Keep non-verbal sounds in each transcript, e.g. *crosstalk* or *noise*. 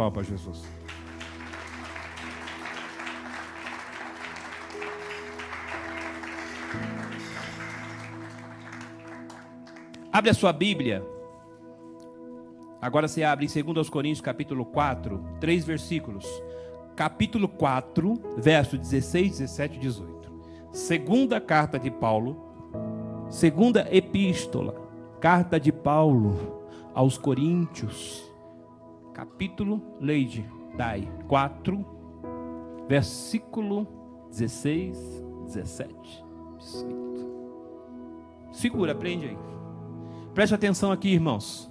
palmas para Jesus. Abre a sua Bíblia. Agora você abre em 2 Coríntios, capítulo 4, três versículos. Capítulo 4, verso 16, 17 e 18. Segunda carta de Paulo, segunda epístola, carta de Paulo aos Coríntios, capítulo, Leide, Dai, 4, versículo 16, 17. Segura, prende aí. Preste atenção aqui, irmãos.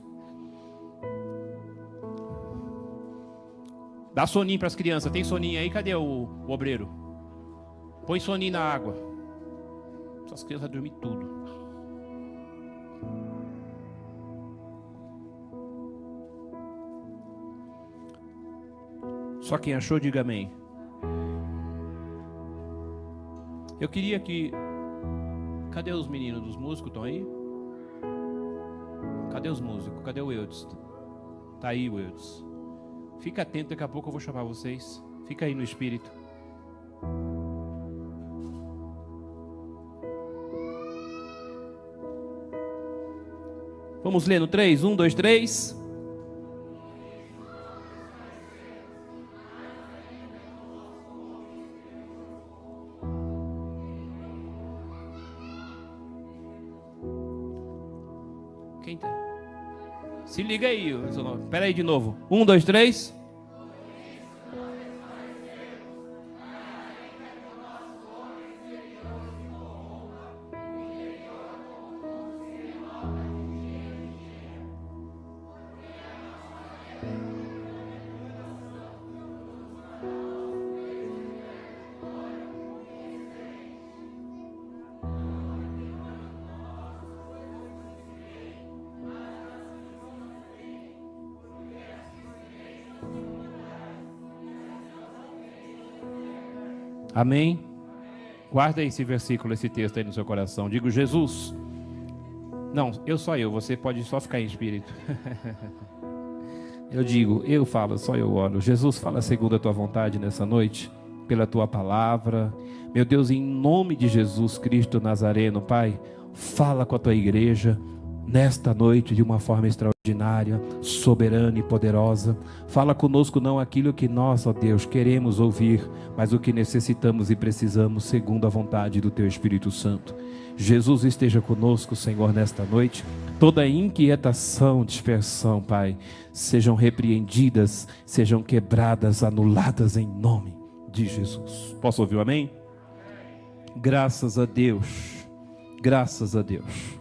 Dá soninho para as crianças. Tem soninho aí? Cadê o, o obreiro? Põe soninho na água. Essas crianças dormir tudo. Só quem achou, diga amém. Eu queria que. Cadê os meninos dos músicos? Estão aí? Cadê os músicos? Cadê o Eudes? Tá aí o Eudes. Fica atento, daqui a pouco eu vou chamar vocês. Fica aí no espírito. Vamos ler no 3? 1, 2, 3. Liga aí, espera aí de novo. Um, dois, três. Amém? Guarda esse versículo, esse texto aí no seu coração. Digo, Jesus. Não, eu só eu, você pode só ficar em espírito. *laughs* eu digo, eu falo, só eu oro. Jesus, fala segundo a tua vontade nessa noite, pela tua palavra. Meu Deus, em nome de Jesus Cristo Nazareno, Pai, fala com a tua igreja nesta noite de uma forma extraordinária, soberana e poderosa. Fala conosco não aquilo que nós, ó Deus, queremos ouvir, mas o que necessitamos e precisamos segundo a vontade do teu Espírito Santo. Jesus esteja conosco, Senhor, nesta noite. Toda inquietação, dispersão, Pai, sejam repreendidas, sejam quebradas, anuladas em nome de Jesus. Posso ouvir o amém? Graças a Deus. Graças a Deus.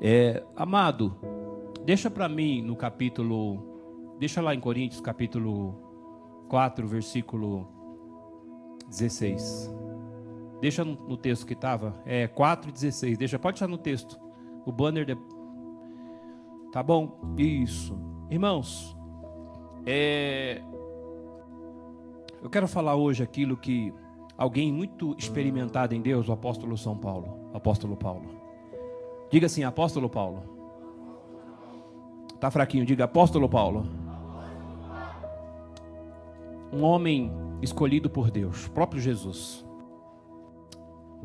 É, amado, deixa para mim no capítulo, deixa lá em Coríntios, capítulo 4, versículo 16. Deixa no, texto que estava, é 4 16. Deixa, pode estar no texto. O banner de... Tá bom? Isso. Irmãos, é, eu quero falar hoje aquilo que alguém muito experimentado em Deus, o apóstolo São Paulo, o apóstolo Paulo. Diga assim, apóstolo Paulo. Tá fraquinho, diga apóstolo Paulo. Um homem escolhido por Deus, próprio Jesus.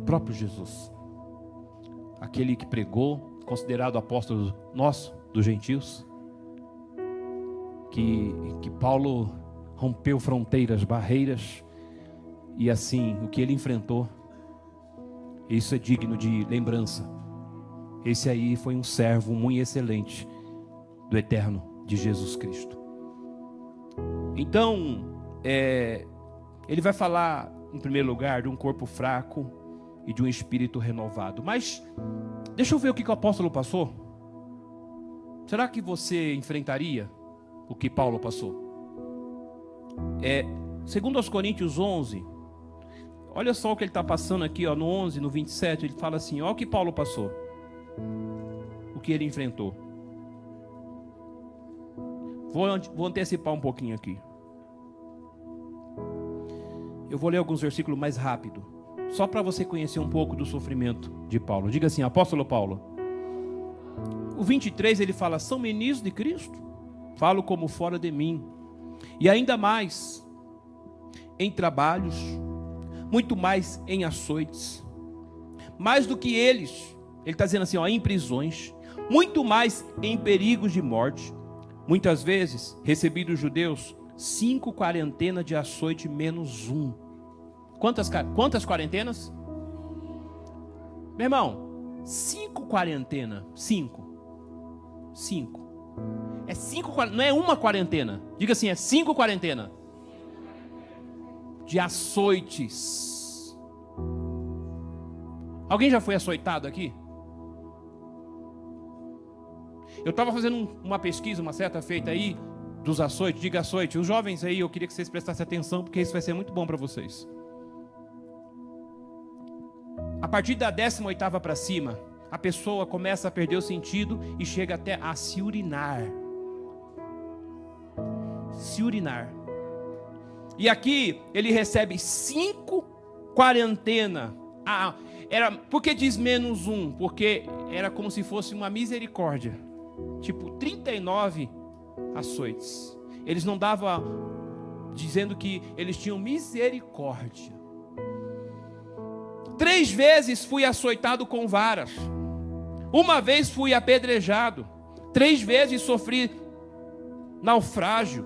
Próprio Jesus. Aquele que pregou, considerado apóstolo nosso, dos gentios. Que, que Paulo rompeu fronteiras, barreiras, e assim, o que ele enfrentou, isso é digno de lembrança esse aí foi um servo muito excelente do eterno de Jesus Cristo. Então, é, ele vai falar, em primeiro lugar, de um corpo fraco e de um espírito renovado. Mas, deixa eu ver o que, que o apóstolo passou. Será que você enfrentaria o que Paulo passou? É, segundo aos Coríntios 11, olha só o que ele está passando aqui, ó, no 11, no 27, ele fala assim, olha o que Paulo passou que ele enfrentou. Vou, vou antecipar um pouquinho aqui. Eu vou ler alguns versículos mais rápido, só para você conhecer um pouco do sofrimento de Paulo. Diga assim, apóstolo Paulo. O 23 ele fala: São ministros de Cristo? Falo como fora de mim. E ainda mais em trabalhos, muito mais em açoites, mais do que eles, ele está dizendo assim, ó, em prisões, muito mais em perigos de morte. Muitas vezes, recebi dos judeus cinco quarentenas de açoite menos um. Quantas, quantas quarentenas? Meu irmão, cinco quarentena, cinco, cinco. É cinco, não é uma quarentena. Diga assim, é cinco quarentena de açoites. Alguém já foi açoitado aqui? Eu estava fazendo uma pesquisa, uma certa feita aí, dos açoites, diga açoite. Os jovens aí, eu queria que vocês prestassem atenção, porque isso vai ser muito bom para vocês. A partir da 18 para cima, a pessoa começa a perder o sentido e chega até a se urinar. Se urinar. E aqui ele recebe cinco quarentena. Ah, era, por que diz menos um? Porque era como se fosse uma misericórdia. Tipo, 39 açoites. Eles não davam dizendo que eles tinham misericórdia. Três vezes fui açoitado com varas. Uma vez fui apedrejado. Três vezes sofri naufrágio.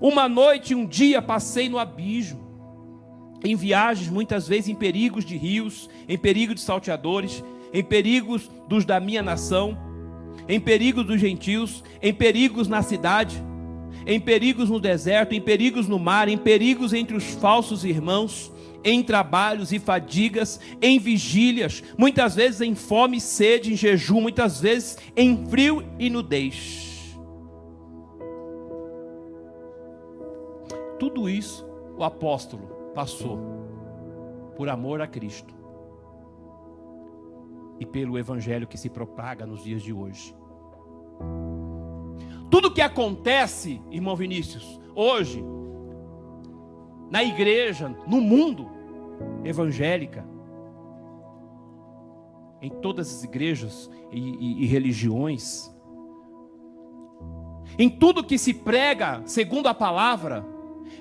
Uma noite um dia passei no abismo. Em viagens, muitas vezes em perigos de rios, em perigo de salteadores, em perigos dos da minha nação, em perigos dos gentios, em perigos na cidade, em perigos no deserto, em perigos no mar, em perigos entre os falsos irmãos, em trabalhos e fadigas, em vigílias, muitas vezes em fome e sede, em jejum, muitas vezes em frio e nudez. Tudo isso o apóstolo passou por amor a Cristo e pelo evangelho que se propaga nos dias de hoje. Tudo que acontece, irmão Vinícius, hoje, na igreja, no mundo evangélica, em todas as igrejas e, e, e religiões, em tudo que se prega segundo a palavra,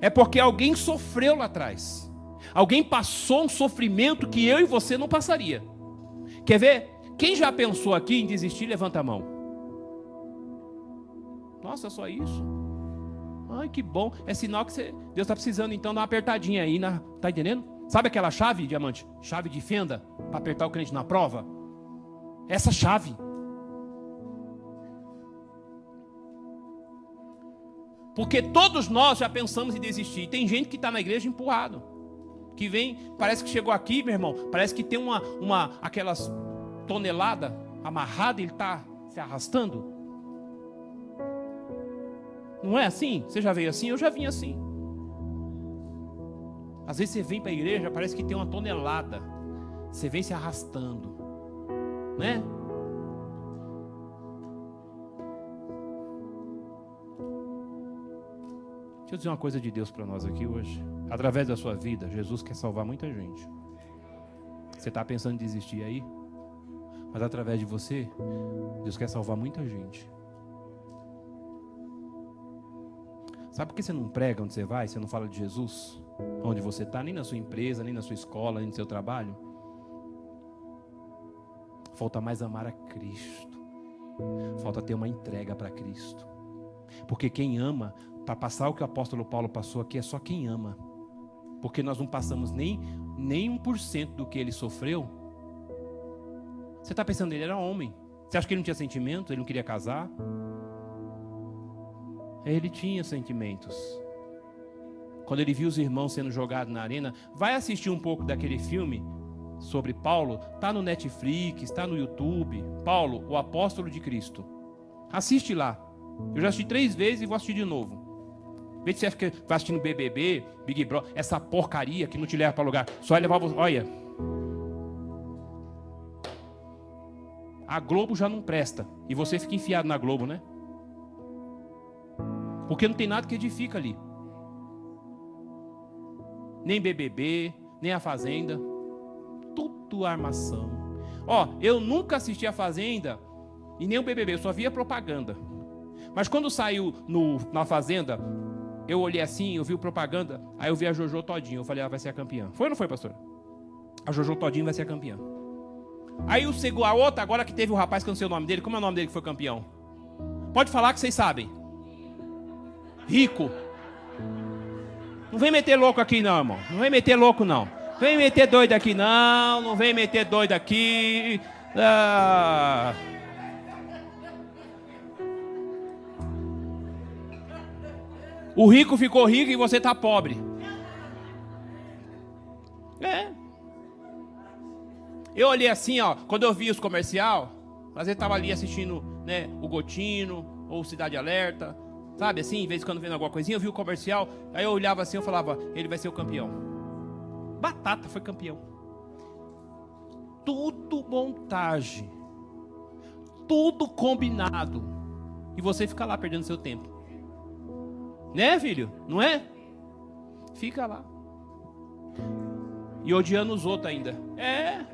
é porque alguém sofreu lá atrás. Alguém passou um sofrimento que eu e você não passaria. Quer ver? Quem já pensou aqui em desistir, levanta a mão. Nossa, só isso? Ai, que bom. É sinal que você, Deus está precisando então dar uma apertadinha aí. Na, tá entendendo? Sabe aquela chave, diamante? Chave de fenda para apertar o crente na prova? Essa chave. Porque todos nós já pensamos em desistir. Tem gente que está na igreja empurrado. Que vem, parece que chegou aqui, meu irmão. Parece que tem uma, uma aquelas tonelada amarrada ele está se arrastando. Não é assim? Você já veio assim? Eu já vim assim. Às vezes você vem para a igreja, parece que tem uma tonelada. Você vem se arrastando. Né? Deixa eu dizer uma coisa de Deus para nós aqui hoje. Através da sua vida, Jesus quer salvar muita gente. Você está pensando em desistir aí? Mas através de você, Deus quer salvar muita gente. Sabe por que você não prega onde você vai? Você não fala de Jesus? Onde você está, nem na sua empresa, nem na sua escola, nem no seu trabalho? Falta mais amar a Cristo. Falta ter uma entrega para Cristo. Porque quem ama para passar o que o apóstolo Paulo passou aqui é só quem ama. Porque nós não passamos nem, nem 1% do que ele sofreu. Você está pensando, ele era homem. Você acha que ele não tinha sentimento? Ele não queria casar? Ele tinha sentimentos. Quando ele viu os irmãos sendo jogados na arena, vai assistir um pouco daquele filme sobre Paulo, está no Netflix, está no YouTube. Paulo, o apóstolo de Cristo. Assiste lá. Eu já assisti três vezes e vou assistir de novo. Vê se você fica vai assistindo BBB, Big Brother, essa porcaria que não te leva para lugar. Só levar você. Olha. A Globo já não presta. E você fica enfiado na Globo, né? Porque não tem nada que edifica ali. Nem BBB, nem a Fazenda. Tudo armação. Ó, eu nunca assisti a Fazenda e nem o BBB, eu só via propaganda. Mas quando saiu no, na Fazenda, eu olhei assim, eu vi o propaganda, aí eu vi a Jojo Todinho, eu falei, ela vai ser a campeã. Foi ou não foi, pastor? A Jojo Todinho vai ser a campeã. Aí o segundo, a outra, agora que teve o rapaz que eu não sei o nome dele, como é o nome dele que foi campeão? Pode falar que vocês sabem. Rico. Não vem meter louco aqui não, irmão. Não vem meter louco não. Vem meter doido aqui não, não vem meter doido aqui. Ah. O rico ficou rico e você está pobre. É. Eu olhei assim, ó, quando eu vi os comercial, às vezes estava ali assistindo, né, o Gotino ou Cidade Alerta, sabe assim, em vez de quando vendo alguma coisinha, eu vi o comercial, aí eu olhava assim, eu falava, ele vai ser o campeão. Batata foi campeão. Tudo montagem. Tudo combinado. E você fica lá perdendo seu tempo. Né, filho? Não é? Fica lá. E odiando os outros ainda. É.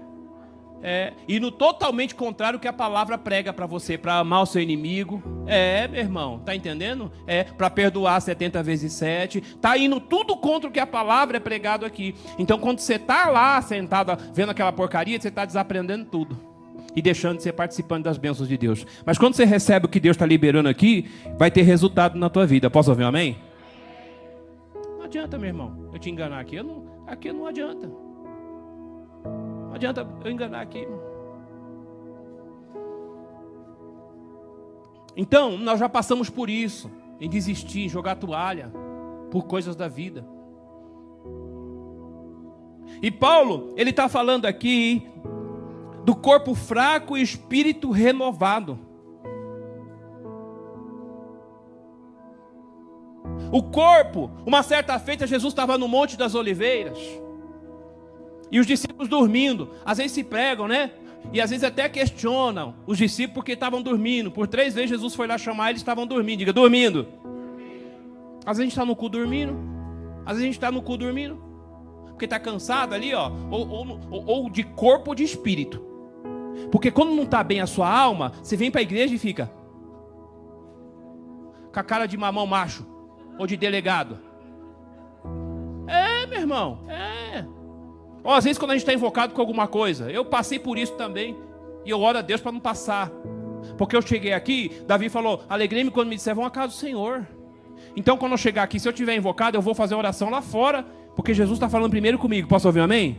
É, e no totalmente contrário que a palavra prega para você, para amar o seu inimigo. É, meu irmão, tá entendendo? É, para perdoar 70 vezes 7. Tá indo tudo contra o que a palavra é pregado aqui. Então, quando você tá lá sentado vendo aquela porcaria, você tá desaprendendo tudo. E deixando de ser participante das bênçãos de Deus. Mas quando você recebe o que Deus está liberando aqui, vai ter resultado na tua vida. Posso ouvir um amém? Não adianta, meu irmão, eu te enganar aqui. Eu não, aqui não adianta. Não adianta eu enganar aqui. Então, nós já passamos por isso, em desistir, em jogar toalha, por coisas da vida. E Paulo, ele está falando aqui do corpo fraco e espírito renovado. O corpo, uma certa feita, Jesus estava no Monte das Oliveiras. E os discípulos dormindo. Às vezes se pregam, né? E às vezes até questionam os discípulos porque estavam dormindo. Por três vezes Jesus foi lá chamar eles estavam dormindo. Diga, dormindo. Às vezes a gente está no cu dormindo. Às vezes a gente está no cu dormindo. Porque está cansado ali, ó. Ou, ou, ou, de corpo ou de espírito. Porque quando não está bem a sua alma, você vem para a igreja e fica. Com a cara de mamão macho. Ou de delegado. É, meu irmão. É. Ou às vezes quando a gente está invocado com alguma coisa, eu passei por isso também. E eu oro a Deus para não passar. Porque eu cheguei aqui, Davi falou: alegrei-me quando me disseram, à casa do Senhor. Então, quando eu chegar aqui, se eu tiver invocado, eu vou fazer oração lá fora, porque Jesus está falando primeiro comigo. Posso ouvir um amém?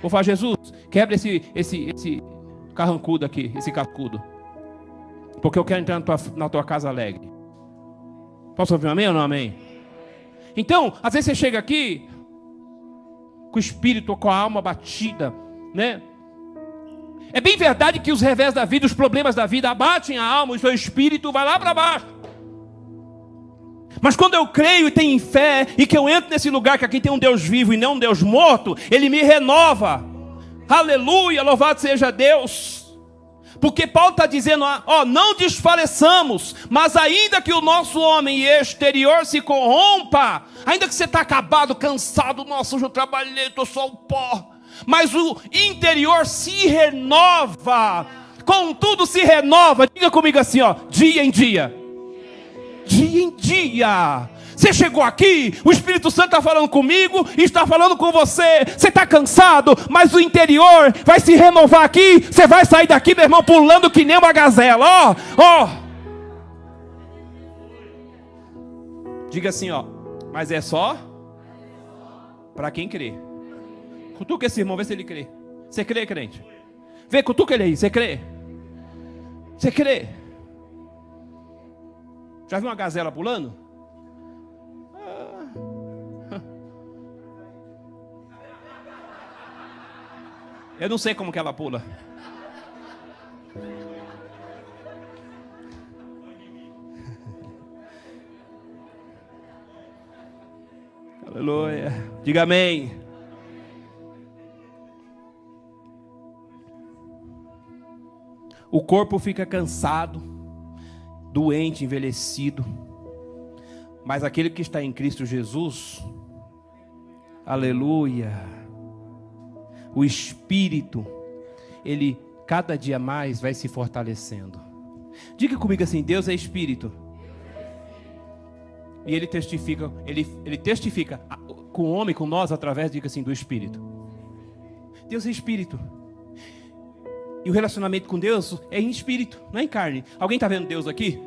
Vou falar, Jesus, quebra esse, esse, esse carrancudo aqui, esse cascudo. Porque eu quero entrar na tua, na tua casa alegre. Posso ouvir um amém ou não amém? Então, às vezes você chega aqui, com o espírito, com a alma batida, né? É bem verdade que os revés da vida, os problemas da vida abatem a alma, o seu espírito vai lá para baixo. Mas quando eu creio e tenho fé, e que eu entro nesse lugar que aqui tem um Deus vivo e não um Deus morto, Ele me renova. Aleluia, louvado seja Deus. Porque Paulo está dizendo, ó, não desfaleçamos, mas ainda que o nosso homem exterior se corrompa, ainda que você está acabado, cansado, nossa, eu trabalhei, estou só o pó, mas o interior se renova, contudo se renova, diga comigo assim, ó, dia em dia, dia em dia, você chegou aqui, o Espírito Santo está falando comigo e está falando com você. Você está cansado, mas o interior vai se renovar aqui. Você vai sair daqui, meu irmão, pulando que nem uma gazela. Ó, ó. Diga assim, ó. Mas é só para quem crê. Cutuca esse irmão, vê se ele crê. Você crê, crente? Vê, cutuca ele aí, você crê? Você crê? Já viu uma gazela pulando? Eu não sei como que ela pula. *laughs* Aleluia. Diga amém. O corpo fica cansado, doente, envelhecido. Mas aquele que está em Cristo Jesus, aleluia o espírito, ele cada dia mais vai se fortalecendo. Diga comigo assim: Deus é espírito. E ele testifica, ele, ele testifica com o homem, com nós, através, diga assim, do Espírito. Deus é Espírito. E o relacionamento com Deus é em espírito, não é em carne. Alguém está vendo Deus aqui?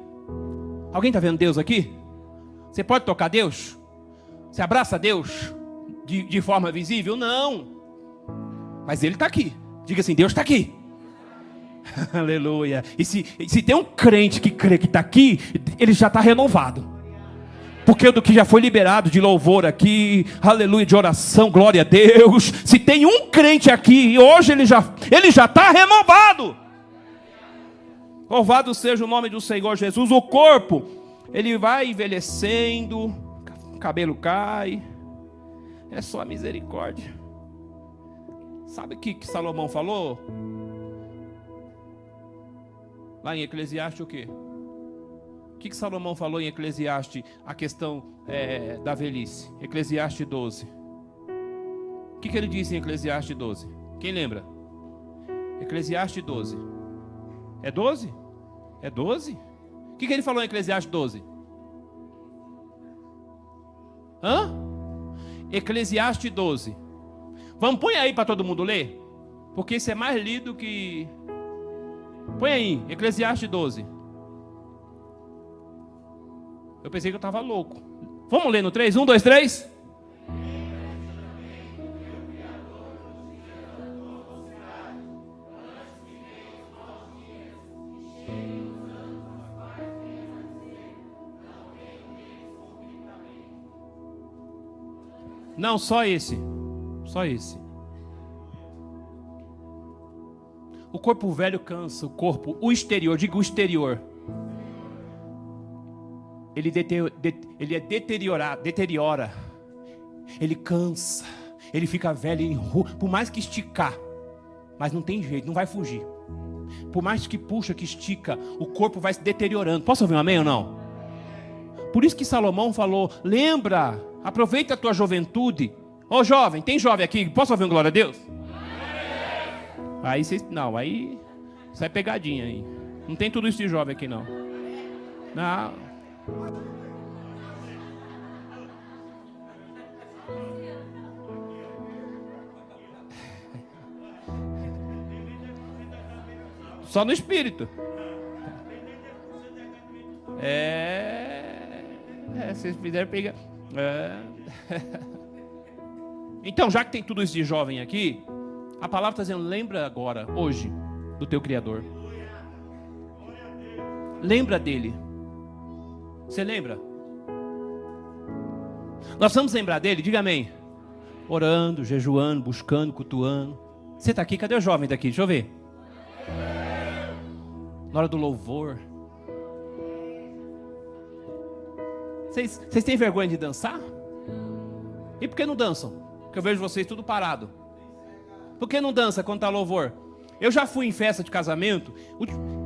Alguém está vendo Deus aqui? Você pode tocar Deus? Você abraça Deus de, de forma visível? Não. Mas Ele está aqui. Diga assim: Deus está aqui. *laughs* Aleluia. E se, se tem um crente que crê que está aqui, ele já está renovado. Porque do que já foi liberado de louvor aqui, aleluia, de oração, glória a Deus. Se tem um crente aqui, hoje ele já ele já está renovado. Louvado seja o nome do Senhor Jesus. O corpo, ele vai envelhecendo, o cabelo cai. É só misericórdia. Sabe o que, que Salomão falou? Lá em Eclesiastes o quê? que, que Salomão falou em Eclesiastes, a questão é, da velhice? Eclesiastes 12. O que, que ele disse em Eclesiastes 12? Quem lembra? Eclesiastes 12. É 12? É 12? O que, que ele falou em Eclesiastes 12? Hã? Eclesiastes 12. Vamos, põe aí para todo mundo ler. Porque isso é mais lido que. Põe aí, Eclesiastes 12. Eu pensei que eu estava louco. Vamos ler no 3? 1, 2, 3. Não, só esse. Só esse. O corpo velho cansa, o corpo, o exterior, diga o exterior ele, ele é deteriorado, deteriora, ele cansa, ele fica velho, por mais que esticar, mas não tem jeito, não vai fugir. Por mais que puxa, que estica, o corpo vai se deteriorando. Posso ouvir um amém ou não? Por isso que Salomão falou: lembra, aproveita a tua juventude. Ô jovem, tem jovem aqui? Posso ouvir um glória a Deus? Aí vocês. Não, aí. É pegadinha aí. Não tem tudo isso de jovem aqui não. Não. Só no espírito. É. é vocês fizeram pegar. É. *laughs* Então, já que tem tudo isso de jovem aqui, a palavra está dizendo: lembra agora, hoje, do teu Criador. Lembra dele. Você lembra? Nós vamos lembrar dele, diga amém. Orando, jejuando, buscando, cultuando. Você está aqui? Cadê o jovem daqui? Deixa eu ver. Na hora do louvor. Vocês, vocês têm vergonha de dançar? E por que não dançam? Porque eu vejo vocês tudo parado. Por que não dança quando está louvor? Eu já fui em festa de casamento.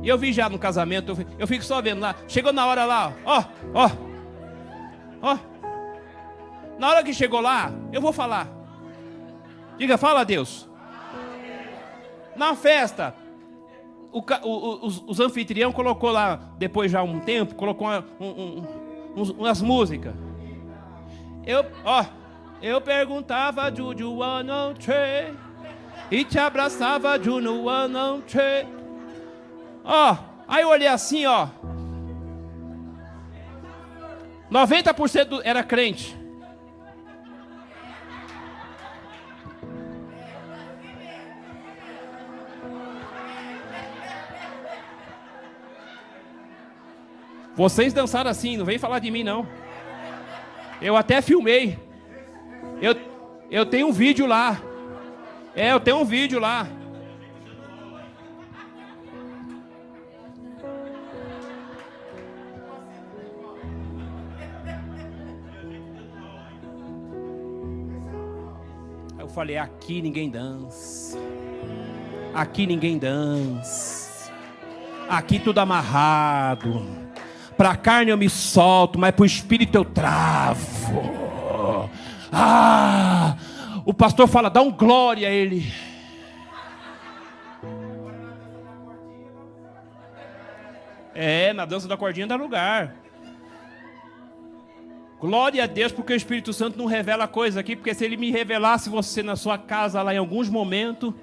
Eu vi já no casamento, eu fico só vendo lá. Chegou na hora lá, ó, ó, ó. Na hora que chegou lá, eu vou falar. Diga, fala a Deus. Na festa, o, o, os, os anfitrião colocou lá, depois já um tempo, colocou um, um, um, umas músicas. Eu, ó, eu perguntava, Juju, one, three e te abraçava de no ano Ó, aí eu olhei assim, ó. 90% era crente. Vocês dançaram assim, não vem falar de mim não. Eu até filmei. Eu, eu tenho um vídeo lá. É, eu tenho um vídeo lá. Eu falei, aqui ninguém dança. Aqui ninguém dança. Aqui tudo amarrado. Para a carne eu me solto, mas para o espírito eu travo. Ah! o pastor fala, dá um glória a ele. É, na dança da cordinha dá lugar. Glória a Deus, porque o Espírito Santo não revela coisa aqui, porque se ele me revelasse você na sua casa lá em alguns momentos,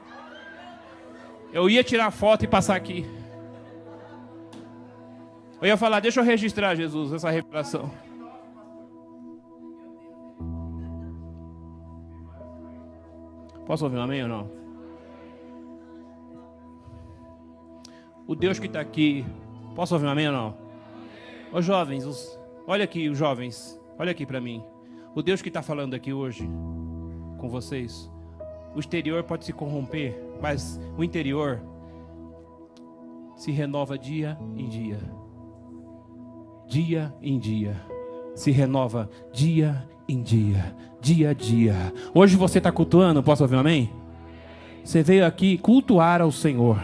eu ia tirar foto e passar aqui. Eu ia falar, deixa eu registrar, Jesus, essa revelação. Posso ouvir um amém ou não? O Deus que está aqui, posso ouvir um amém ou não? Os jovens, os, olha aqui, os jovens. Olha aqui para mim. O Deus que está falando aqui hoje com vocês, o exterior pode se corromper, mas o interior se renova dia em dia. Dia em dia. Se renova dia em dia. Dia a dia. Hoje você está cultuando, posso ouvir um amém? Você veio aqui cultuar ao Senhor.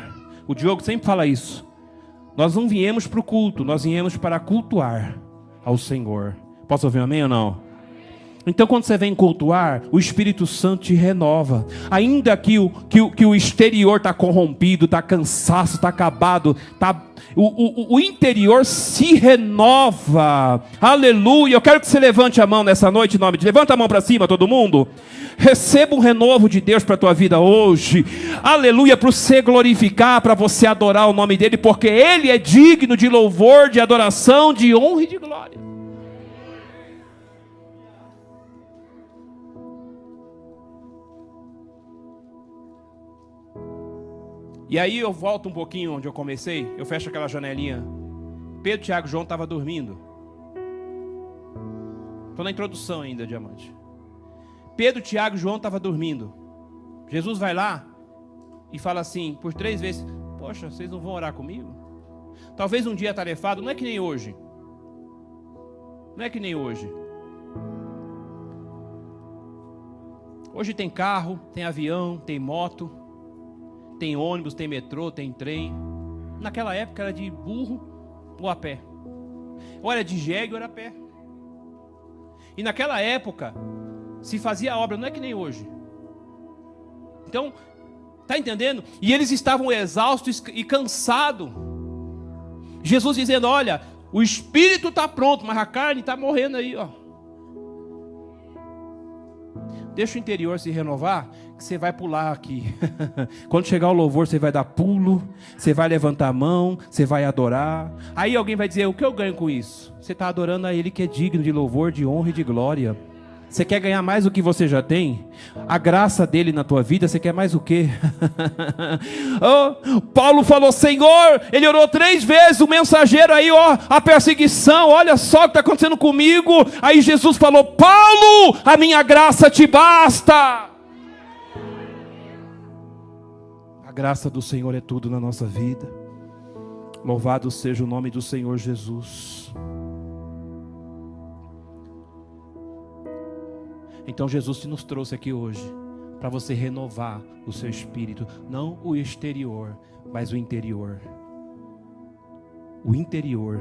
O Diogo sempre fala isso. Nós não viemos para o culto, nós viemos para cultuar ao Senhor. Posso ouvir um amém ou não? Então, quando você vem cultuar, o Espírito Santo te renova. Ainda que o, que o, que o exterior está corrompido, está cansaço, está acabado, tá, o, o, o interior se renova. Aleluia. Eu quero que você levante a mão nessa noite, em nome de Levanta a mão para cima, todo mundo. Receba um renovo de Deus para a tua vida hoje. Aleluia. Para você glorificar, para você adorar o nome dEle, porque Ele é digno de louvor, de adoração, de honra e de glória. E aí eu volto um pouquinho onde eu comecei, eu fecho aquela janelinha. Pedro, Tiago João estavam dormindo. Estou na introdução ainda, diamante. Pedro, Tiago João estavam dormindo. Jesus vai lá e fala assim, por três vezes: Poxa, vocês não vão orar comigo? Talvez um dia tarefado, não é que nem hoje. Não é que nem hoje. Hoje tem carro, tem avião, tem moto tem ônibus, tem metrô, tem trem. Naquela época era de burro ou a pé. Ou era de jegue ou era a pé. E naquela época se fazia obra, não é que nem hoje. Então, tá entendendo? E eles estavam exaustos e cansados. Jesus dizendo: Olha, o espírito está pronto, mas a carne está morrendo aí, ó. Deixa o interior se renovar, que você vai pular aqui. *laughs* Quando chegar o louvor, você vai dar pulo, você vai levantar a mão, você vai adorar. Aí alguém vai dizer: O que eu ganho com isso? Você está adorando a Ele que é digno de louvor, de honra e de glória. Você quer ganhar mais do que você já tem? A graça dele na tua vida, você quer mais o quê? *laughs* oh, Paulo falou: Senhor, ele orou três vezes, o mensageiro aí, ó, a perseguição, olha só o que está acontecendo comigo. Aí Jesus falou: Paulo, a minha graça te basta. A graça do Senhor é tudo na nossa vida. Louvado seja o nome do Senhor Jesus. Então Jesus nos trouxe aqui hoje para você renovar o seu espírito, não o exterior, mas o interior. O interior.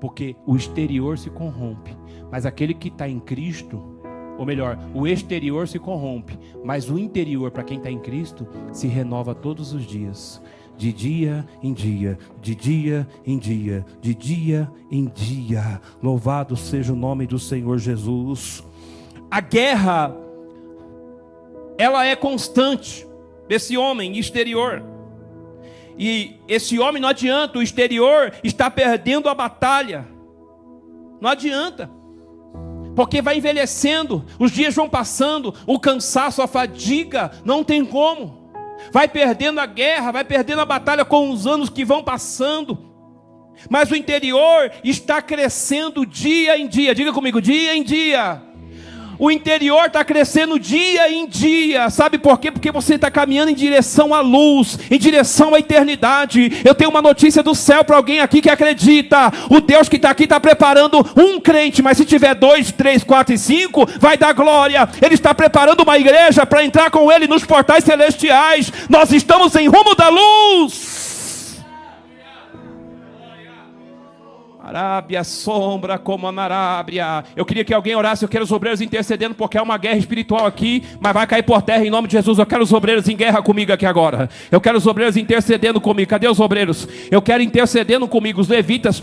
Porque o exterior se corrompe, mas aquele que está em Cristo, ou melhor, o exterior se corrompe, mas o interior, para quem está em Cristo, se renova todos os dias. De dia em dia, de dia em dia, de dia em dia. Louvado seja o nome do Senhor Jesus. A guerra, ela é constante desse homem exterior. E esse homem não adianta, o exterior está perdendo a batalha. Não adianta porque vai envelhecendo, os dias vão passando, o cansaço, a fadiga, não tem como. Vai perdendo a guerra, vai perdendo a batalha com os anos que vão passando. Mas o interior está crescendo dia em dia. Diga comigo, dia em dia. O interior está crescendo dia em dia. Sabe por quê? Porque você está caminhando em direção à luz, em direção à eternidade. Eu tenho uma notícia do céu para alguém aqui que acredita. O Deus que está aqui está preparando um crente, mas se tiver dois, três, quatro e cinco, vai dar glória. Ele está preparando uma igreja para entrar com ele nos portais celestiais. Nós estamos em rumo da luz. Arábia, sombra como a Arábia. Eu queria que alguém orasse, eu quero os obreiros intercedendo, porque é uma guerra espiritual aqui, mas vai cair por terra em nome de Jesus. Eu quero os obreiros em guerra comigo aqui agora. Eu quero os obreiros intercedendo comigo. Cadê os obreiros? Eu quero intercedendo comigo, os levitas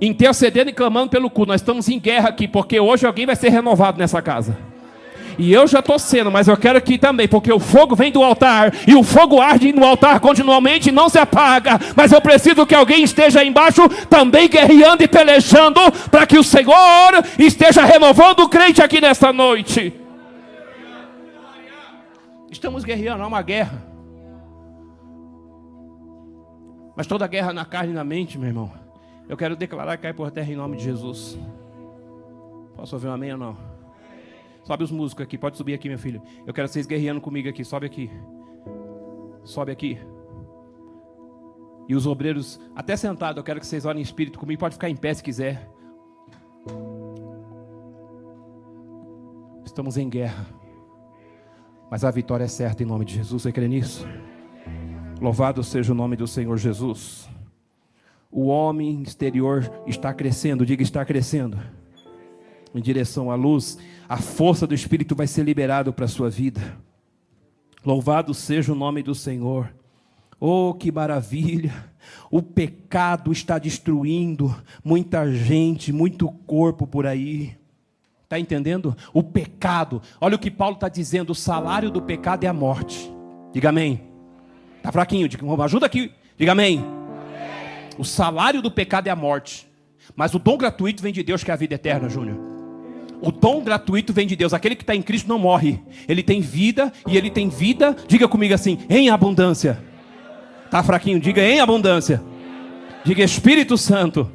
intercedendo e clamando pelo cu. Nós estamos em guerra aqui, porque hoje alguém vai ser renovado nessa casa. E eu já estou sendo, mas eu quero aqui também, porque o fogo vem do altar e o fogo arde no altar continuamente e não se apaga. Mas eu preciso que alguém esteja aí embaixo também guerreando e pelejando para que o Senhor esteja renovando o crente aqui nesta noite. Estamos guerreando, é uma guerra. Mas toda guerra na carne e na mente, meu irmão, eu quero declarar que cai por terra em nome de Jesus. Posso ouvir um amém ou não? Sobe os músicos aqui, pode subir aqui, meu filho. Eu quero vocês guerreando comigo aqui, sobe aqui. Sobe aqui. E os obreiros, até sentado, eu quero que vocês orem em espírito comigo. Pode ficar em pé se quiser. Estamos em guerra. Mas a vitória é certa em nome de Jesus. Você crê nisso? Louvado seja o nome do Senhor Jesus. O homem exterior está crescendo, diga está crescendo em direção à luz, a força do Espírito vai ser liberada para a sua vida. Louvado seja o nome do Senhor. Oh, que maravilha! O pecado está destruindo muita gente, muito corpo por aí. Está entendendo? O pecado, olha o que Paulo está dizendo: o salário do pecado é a morte. Diga amém. Está fraquinho, ajuda aqui. Diga amém. O salário do pecado é a morte. Mas o dom gratuito vem de Deus, que é a vida eterna, Júnior. O dom gratuito vem de Deus. Aquele que está em Cristo não morre. Ele tem vida e ele tem vida, diga comigo assim, em abundância. Tá fraquinho? Diga em abundância. Diga Espírito Santo.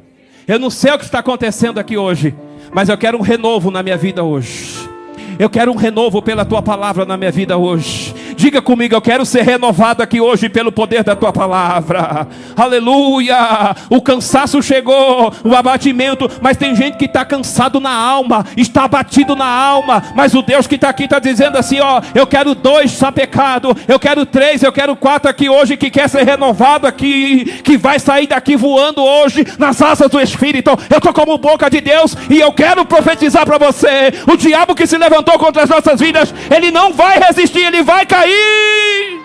Eu não sei o que está acontecendo aqui hoje, mas eu quero um renovo na minha vida hoje. Eu quero um renovo pela tua palavra na minha vida hoje. Diga comigo, eu quero ser renovado aqui hoje pelo poder da tua palavra. Aleluia! O cansaço chegou, o abatimento, mas tem gente que está cansado na alma, está abatido na alma. Mas o Deus que está aqui está dizendo assim: ó, eu quero dois sapecado, eu quero três, eu quero quatro aqui hoje que quer ser renovado aqui, que vai sair daqui voando hoje nas asas do Espírito. Eu estou como boca de Deus e eu quero profetizar para você: o diabo que se levantou contra as nossas vidas, ele não vai resistir, ele vai cair aí.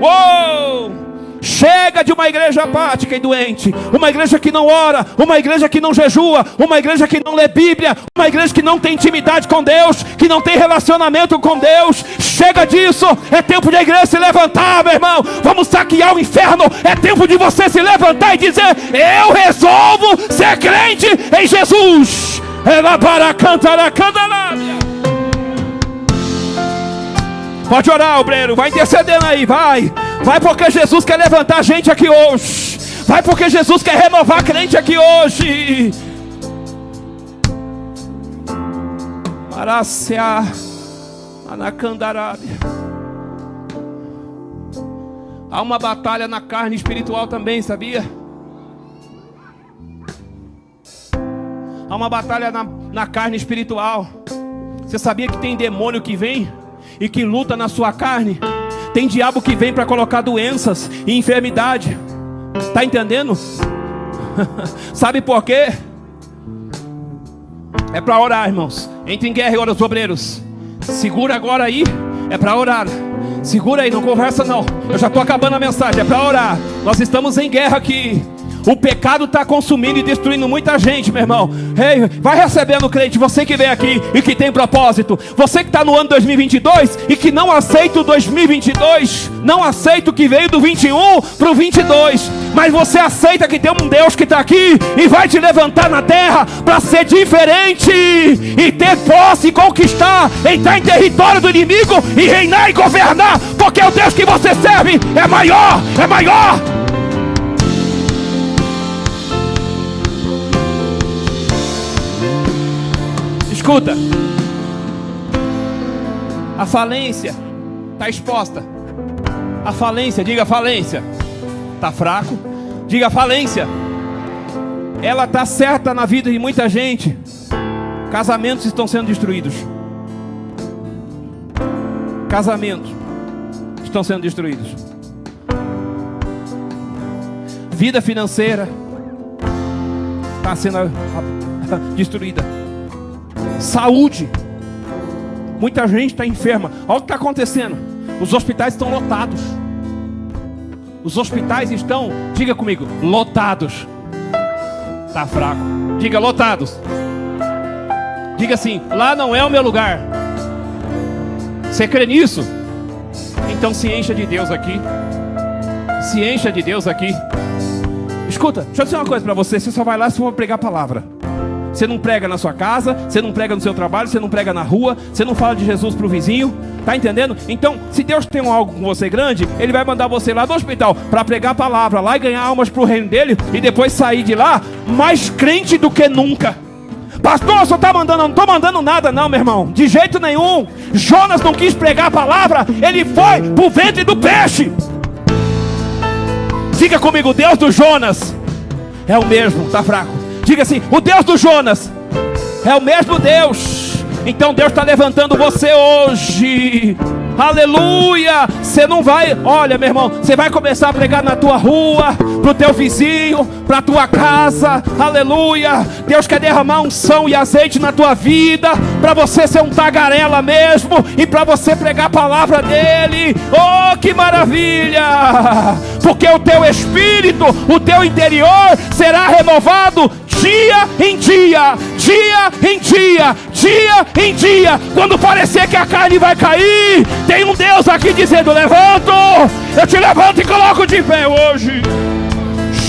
Uou! Chega de uma igreja apática e doente, uma igreja que não ora, uma igreja que não jejua, uma igreja que não lê Bíblia, uma igreja que não tem intimidade com Deus, que não tem relacionamento com Deus. Chega disso, é tempo de a igreja se levantar, meu irmão. Vamos saquear o inferno. É tempo de você se levantar e dizer: Eu resolvo ser crente em Jesus. Ela para cantar a. Pode orar, obreiro. Vai intercedendo aí, vai. Vai porque Jesus quer levantar gente aqui hoje. Vai porque Jesus quer renovar crente aqui hoje. Maracia Anacandarábia. Há uma batalha na carne espiritual também, sabia? Há uma batalha na, na carne espiritual. Você sabia que tem demônio que vem? E que luta na sua carne. Tem diabo que vem para colocar doenças e enfermidade. Tá entendendo? *laughs* Sabe por quê? É para orar, irmãos. Entre em guerra e ora os obreiros. Segura agora aí. É para orar. Segura aí, não conversa não. Eu já estou acabando a mensagem. É para orar. Nós estamos em guerra aqui. O pecado está consumindo e destruindo muita gente, meu irmão. Ei, vai recebendo crente, você que vem aqui e que tem propósito. Você que está no ano 2022 e que não aceita o 2022, não aceita o que veio do 21 para o 22. Mas você aceita que tem um Deus que está aqui e vai te levantar na terra para ser diferente e ter posse conquistar, entrar em território do inimigo e reinar e governar, porque o Deus que você serve é maior, é maior. Escuta. A falência está exposta. A falência, diga falência. Está fraco? Diga falência. Ela está certa na vida de muita gente. Casamentos estão sendo destruídos. Casamentos estão sendo destruídos. Vida financeira está sendo *laughs* destruída saúde. Muita gente está enferma. Olha o que está acontecendo. Os hospitais estão lotados. Os hospitais estão, diga comigo, lotados. Tá fraco. Diga lotados. Diga assim: lá não é o meu lugar. Você crê nisso? Então se encha de Deus aqui. Se encha de Deus aqui. Escuta, deixa eu dizer uma coisa para você: você só vai lá se for pregar a palavra. Você não prega na sua casa, você não prega no seu trabalho, você não prega na rua, você não fala de Jesus para o vizinho, tá entendendo? Então, se Deus tem algo com você grande, Ele vai mandar você lá do hospital para pregar a palavra lá e ganhar almas para o reino dele e depois sair de lá mais crente do que nunca. Pastor, só está mandando, não estou mandando nada, não, meu irmão, de jeito nenhum. Jonas não quis pregar a palavra, ele foi para o ventre do peixe. Diga comigo, Deus do Jonas é o mesmo, tá fraco. Diga assim: o Deus do Jonas é o mesmo Deus. Então Deus está levantando você hoje. Aleluia! Você não vai, olha, meu irmão, você vai começar a pregar na tua rua, pro teu vizinho, pra tua casa. Aleluia! Deus quer derramar unção e azeite na tua vida, para você ser um tagarela mesmo e para você pregar a palavra dele. Oh, que maravilha! Porque o teu espírito, o teu interior será renovado dia em dia, dia em dia, dia em dia. Quando parecer que a carne vai cair, tem um Deus aqui dizendo: Levanto, eu te levanto e coloco de pé hoje.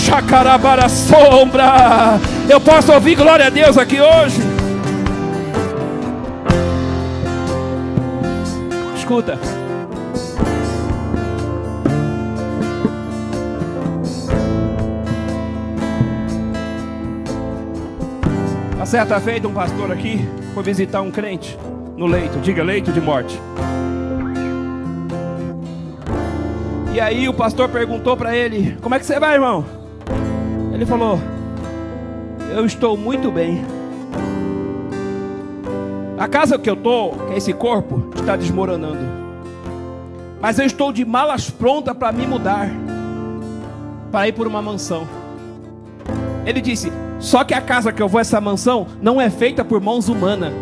Chacarabara sombra. Eu posso ouvir glória a Deus aqui hoje. Escuta. Certa feita, um pastor aqui foi visitar um crente no leito, diga leito de morte. E aí o pastor perguntou para ele: Como é que você vai, irmão? Ele falou: Eu estou muito bem. A casa que eu estou, que é esse corpo, está desmoronando. Mas eu estou de malas prontas para me mudar, para ir por uma mansão. Ele disse: só que a casa que eu vou, essa mansão, não é feita por mãos humanas.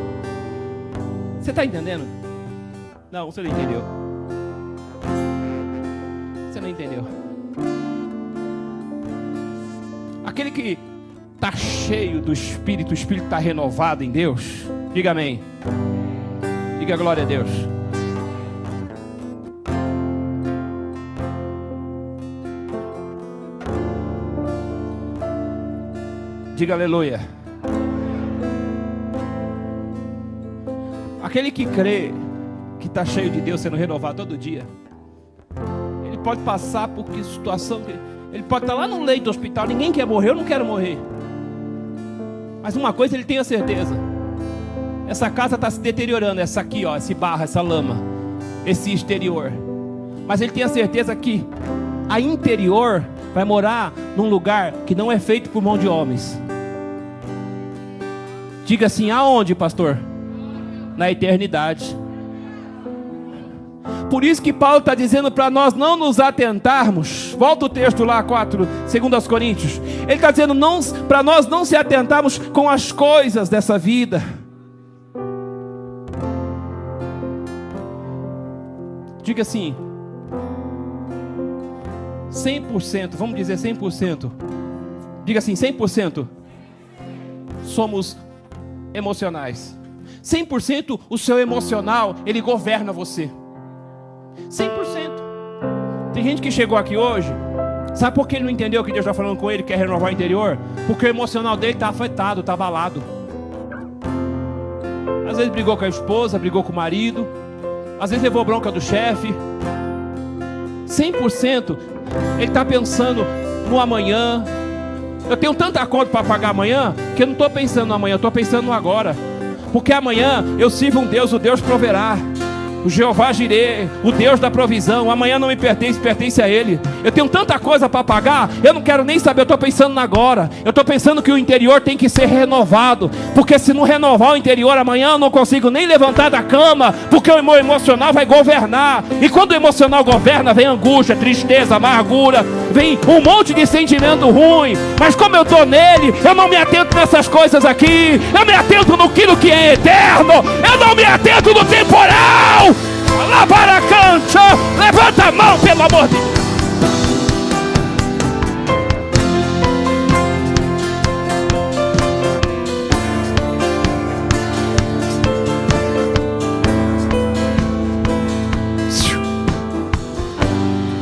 Você está entendendo? Não, você não entendeu. Você não entendeu. Aquele que está cheio do Espírito, o Espírito está renovado em Deus. Diga amém. Diga glória a Deus. Diga aleluia. Aquele que crê que está cheio de Deus sendo renovado todo dia, ele pode passar por que situação, ele pode estar tá lá no leito do hospital, ninguém quer morrer, eu não quero morrer. Mas uma coisa ele tem a certeza: essa casa está se deteriorando, essa aqui, ó, esse barro, essa lama, esse exterior. Mas ele tem a certeza que a interior vai morar num lugar que não é feito por mão de homens. Diga assim: aonde, pastor? Na eternidade. Por isso que Paulo está dizendo para nós não nos atentarmos. Volta o texto lá, 4, segundo aos Coríntios. Ele está dizendo para nós não se atentarmos com as coisas dessa vida. Diga assim: 100%, vamos dizer 100%. Diga assim: 100%. Somos emocionais. 100% o seu emocional, ele governa você. 100%. Tem gente que chegou aqui hoje, sabe por que ele não entendeu que Deus está falando com ele, quer renovar o interior? Porque o emocional dele está afetado, está abalado. Às vezes brigou com a esposa, brigou com o marido, às vezes levou bronca do chefe. 100% ele está pensando no amanhã, eu tenho tanta conta para pagar amanhã que eu não estou pensando no amanhã, eu estou pensando no agora. Porque amanhã eu sirvo um Deus, o Deus proverá o Jeová Jireh, o Deus da provisão. Amanhã não me pertence, pertence a Ele. Eu tenho tanta coisa para pagar, eu não quero nem saber, eu estou pensando agora. Eu estou pensando que o interior tem que ser renovado, porque se não renovar o interior, amanhã eu não consigo nem levantar da cama, porque o meu emocional vai governar. E quando o emocional governa, vem angústia, tristeza, amargura, vem um monte de sentimento ruim. Mas como eu estou nele, eu não me atento nessas coisas aqui, eu me atento no que é eterno, eu não me atento no temporal. Labara canta. Levanta a mão, pelo amor de Deus.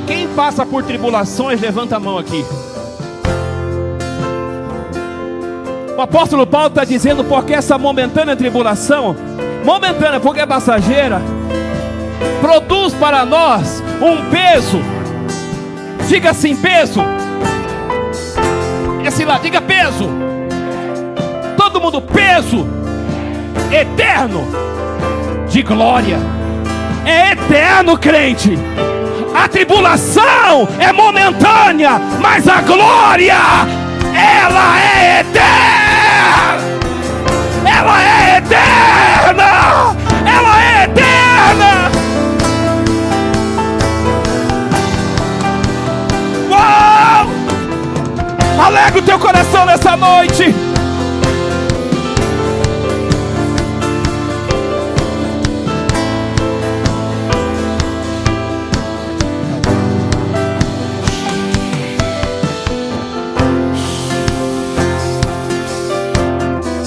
Quem passa por tribulações, levanta a mão aqui. O apóstolo Paulo está dizendo porque essa momentânea tribulação, momentânea porque é passageira, produz para nós um peso. Diga assim, peso. Esse lá, diga peso. Todo mundo, peso eterno de glória. É eterno, crente. A tribulação é momentânea, mas a glória, ela é eterna. Ela é eterna. Ela é eterna. Alegra o teu coração nessa noite.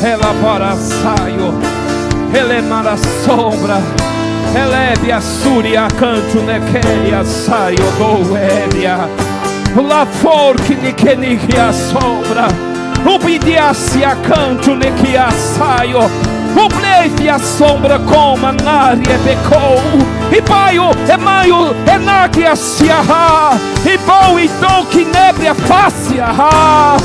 ela saio, elemar a sombra, eleve a súria, canto nequeria, saio, boéria, lá for que niquenique a sombra, ubidiasse a canto nequia saio, o bleife a sombra como a nária becou, e paio, e maio, e náquia se arra, e bom então que nebre a face arra.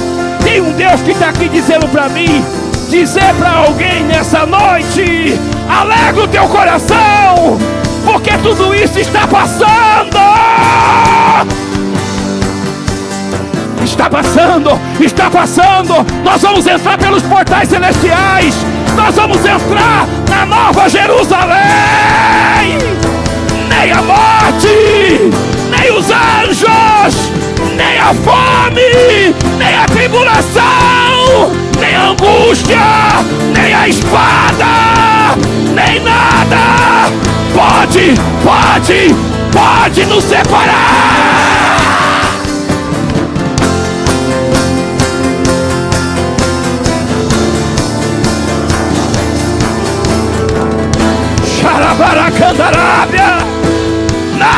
Tem um Deus que está aqui dizendo para mim: dizer para alguém nessa noite: alegra o teu coração, porque tudo isso está passando. Está passando, está passando. Nós vamos entrar pelos portais celestiais. Nós vamos entrar na nova Jerusalém. Nem a morte, nem os anjos, nem a fome, nem a tribulação, nem a angústia, nem a espada, nem nada pode, pode, pode nos separar.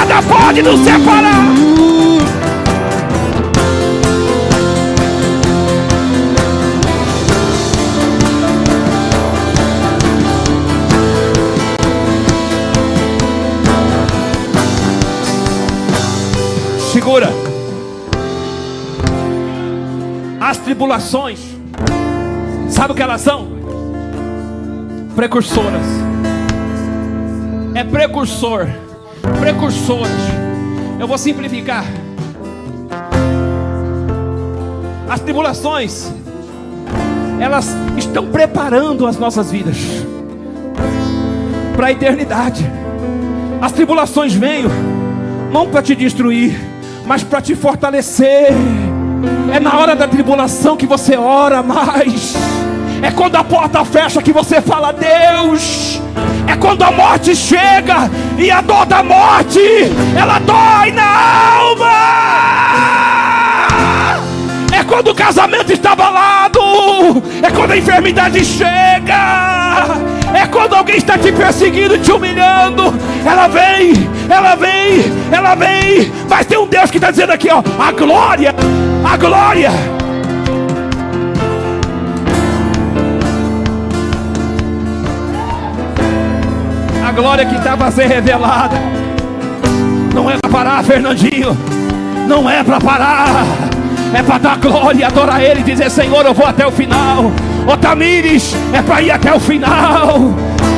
Nada pode nos separar. Segura. As tribulações, sabe o que elas são? Precursoras. É precursor. Precursoras. Eu vou simplificar. As tribulações, elas estão preparando as nossas vidas para a eternidade. As tribulações vêm não para te destruir mas para te fortalecer. É na hora da tribulação que você ora mais. É quando a porta fecha que você fala, Deus. É quando a morte chega e a dor da morte, ela dói na alma. É quando o casamento está abalado. É quando a enfermidade chega. É quando alguém está te perseguindo, te humilhando. Ela vem, ela vem, ela vem. Mas tem um Deus que está dizendo aqui, ó, a glória, a glória. Glória que estava a ser revelada. Não é para parar, Fernandinho. Não é para parar. É para dar glória adorar Ele e dizer: Senhor, eu vou até o final. Ô Tamires, é para ir até o final.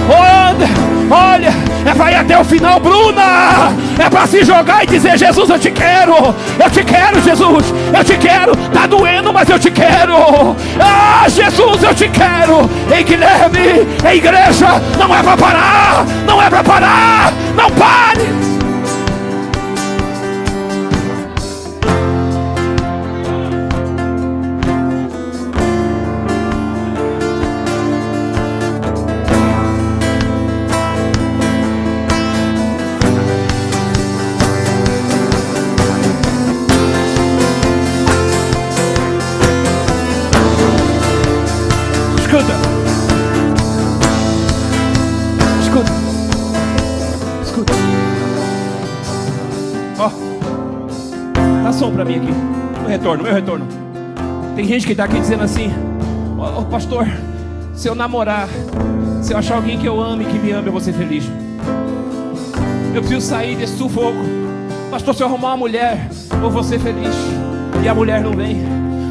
Ô, olha, é ir até o final, Bruna. É para se jogar e dizer: Jesus, eu te quero. Eu te quero, Jesus. Eu te quero. Tá doendo, mas eu te quero. Ah, Jesus, eu te quero. Ei, Guilherme, em igreja, não é para parar. Não é para parar. Não pare. Som para mim aqui. Meu retorno, meu retorno. Tem gente que está aqui dizendo assim: Ó oh, pastor, se eu namorar, se eu achar alguém que eu ame, que me ame, eu vou ser feliz. Eu preciso sair desse sufoco. Pastor, se eu arrumar uma mulher, eu vou ser feliz. E a mulher não vem.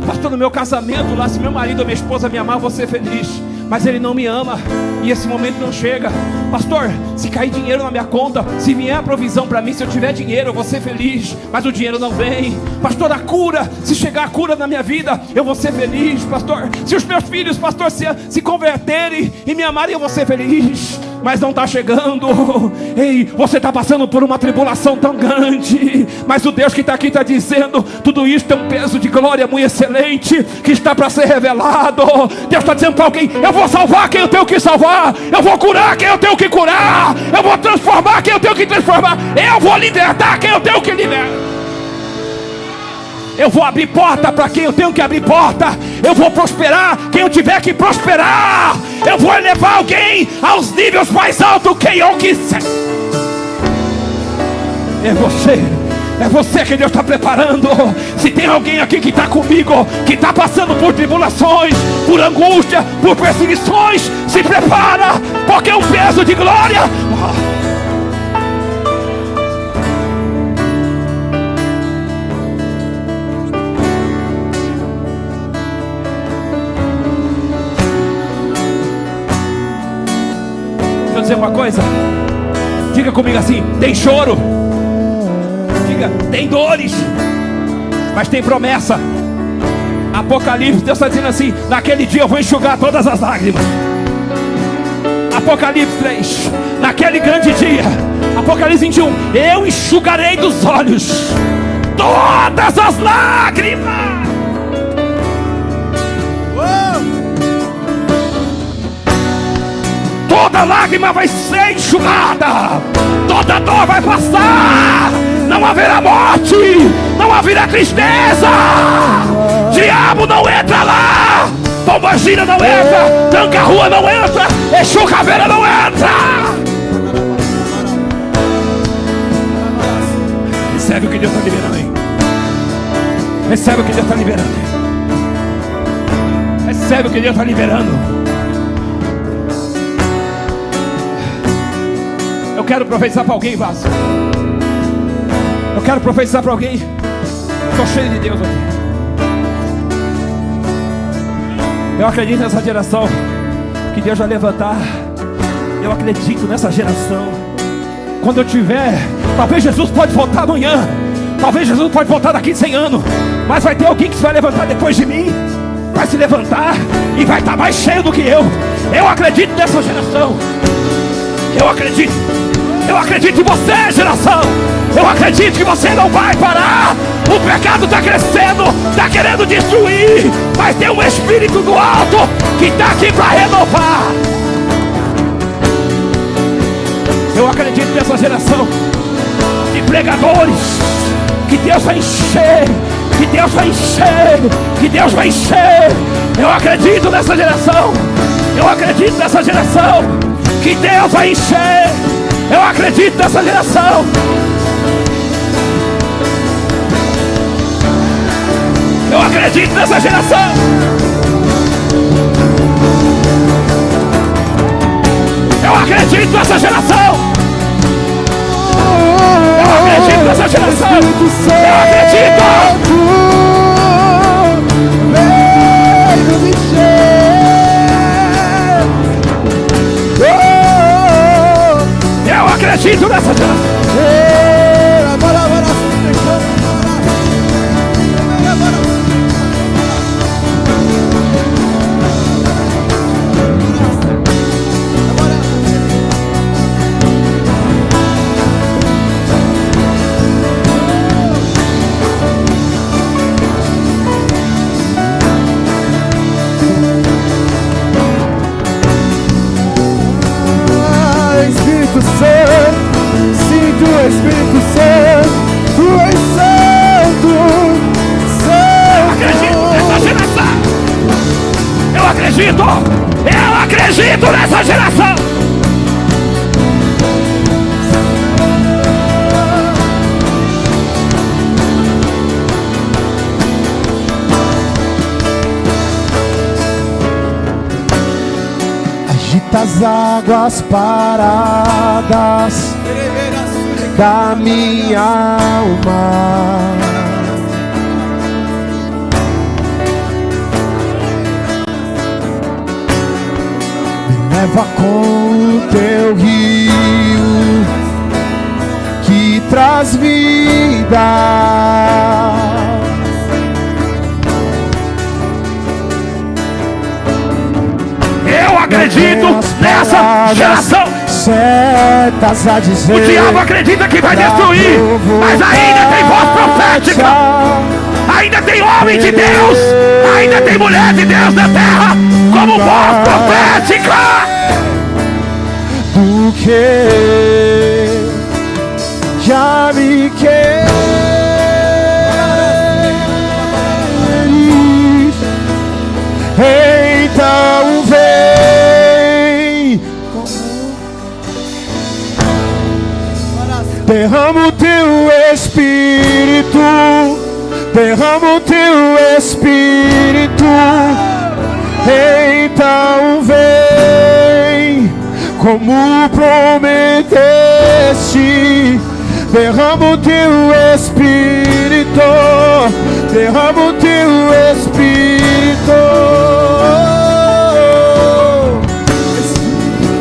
Pastor, no meu casamento lá, se meu marido ou minha esposa me amar, eu vou ser feliz mas ele não me ama e esse momento não chega. Pastor, se cair dinheiro na minha conta, se vier a provisão para mim, se eu tiver dinheiro, eu vou ser feliz, mas o dinheiro não vem. Pastor, a cura, se chegar a cura na minha vida, eu vou ser feliz. Pastor, se os meus filhos, pastor, se, se converterem e me amarem, eu vou ser feliz mas não está chegando. *laughs* Ei, você está passando por uma tribulação tão grande, mas o Deus que está aqui está dizendo: tudo isso tem um peso de glória muito excelente que está para ser revelado. Deus está dizendo para alguém: eu vou salvar quem eu tenho que salvar, eu vou curar quem eu tenho que curar, eu vou transformar quem eu tenho que transformar, eu vou libertar quem eu tenho que libertar. Eu vou abrir porta para quem eu tenho que abrir porta. Eu vou prosperar quem eu tiver que prosperar. Eu vou elevar alguém aos níveis mais altos que eu quiser. É você. É você que Deus está preparando. Se tem alguém aqui que está comigo, que está passando por tribulações, por angústia, por perseguições, se prepara, porque o peso de glória. Dizer uma coisa? Diga comigo assim: tem choro, diga, tem dores, mas tem promessa. Apocalipse, Deus está dizendo assim: naquele dia eu vou enxugar todas as lágrimas. Apocalipse 3, naquele grande dia, Apocalipse 21, eu enxugarei dos olhos todas as lágrimas. Toda lágrima vai ser enxugada, toda dor vai passar, não haverá morte, não haverá tristeza, diabo não entra lá, pombagira não entra, tranca rua não entra, Exu caveira não entra. Recebe o que Deus está liberando aí. Recebe o que Deus está liberando. Recebe o que Deus está liberando. Quero profetizar para alguém, vaso. Eu quero profetizar para alguém. Estou cheio de Deus aqui. Eu acredito nessa geração que Deus vai levantar. Eu acredito nessa geração. Quando eu tiver, talvez Jesus pode voltar amanhã. Talvez Jesus pode voltar daqui 100 anos. Mas vai ter alguém que se vai levantar depois de mim. Vai se levantar e vai estar mais cheio do que eu. Eu acredito nessa geração. Eu acredito. Eu acredito em você, geração. Eu acredito que você não vai parar. O pecado está crescendo, está querendo destruir. Mas tem um Espírito do alto que está aqui para renovar. Eu acredito nessa geração de pregadores que Deus vai encher, que Deus vai encher, que Deus vai encher. Eu acredito nessa geração. Eu acredito nessa geração que Deus vai encher. Eu acredito nessa geração. Eu acredito nessa geração. Eu acredito nessa geração. Eu acredito nessa geração. Eu acredito. Acredito nessa geração. Espírito Santo, tu és santo, santo. Eu acredito nessa geração. Eu acredito. Eu acredito nessa geração. Agita as águas paradas da minha alma. Me leva com o teu rio que traz vida. Eu acredito nessa geração. Certas a dizer, O diabo acredita que vai destruir, mas ainda tem voz profética, ainda tem homem de Deus, ainda tem mulher de Deus na terra, como voz profética. do que já me queres. Derrama o teu espírito, derrama o teu espírito. Então vem, como prometeste, derrama o teu espírito, derrama o teu espírito.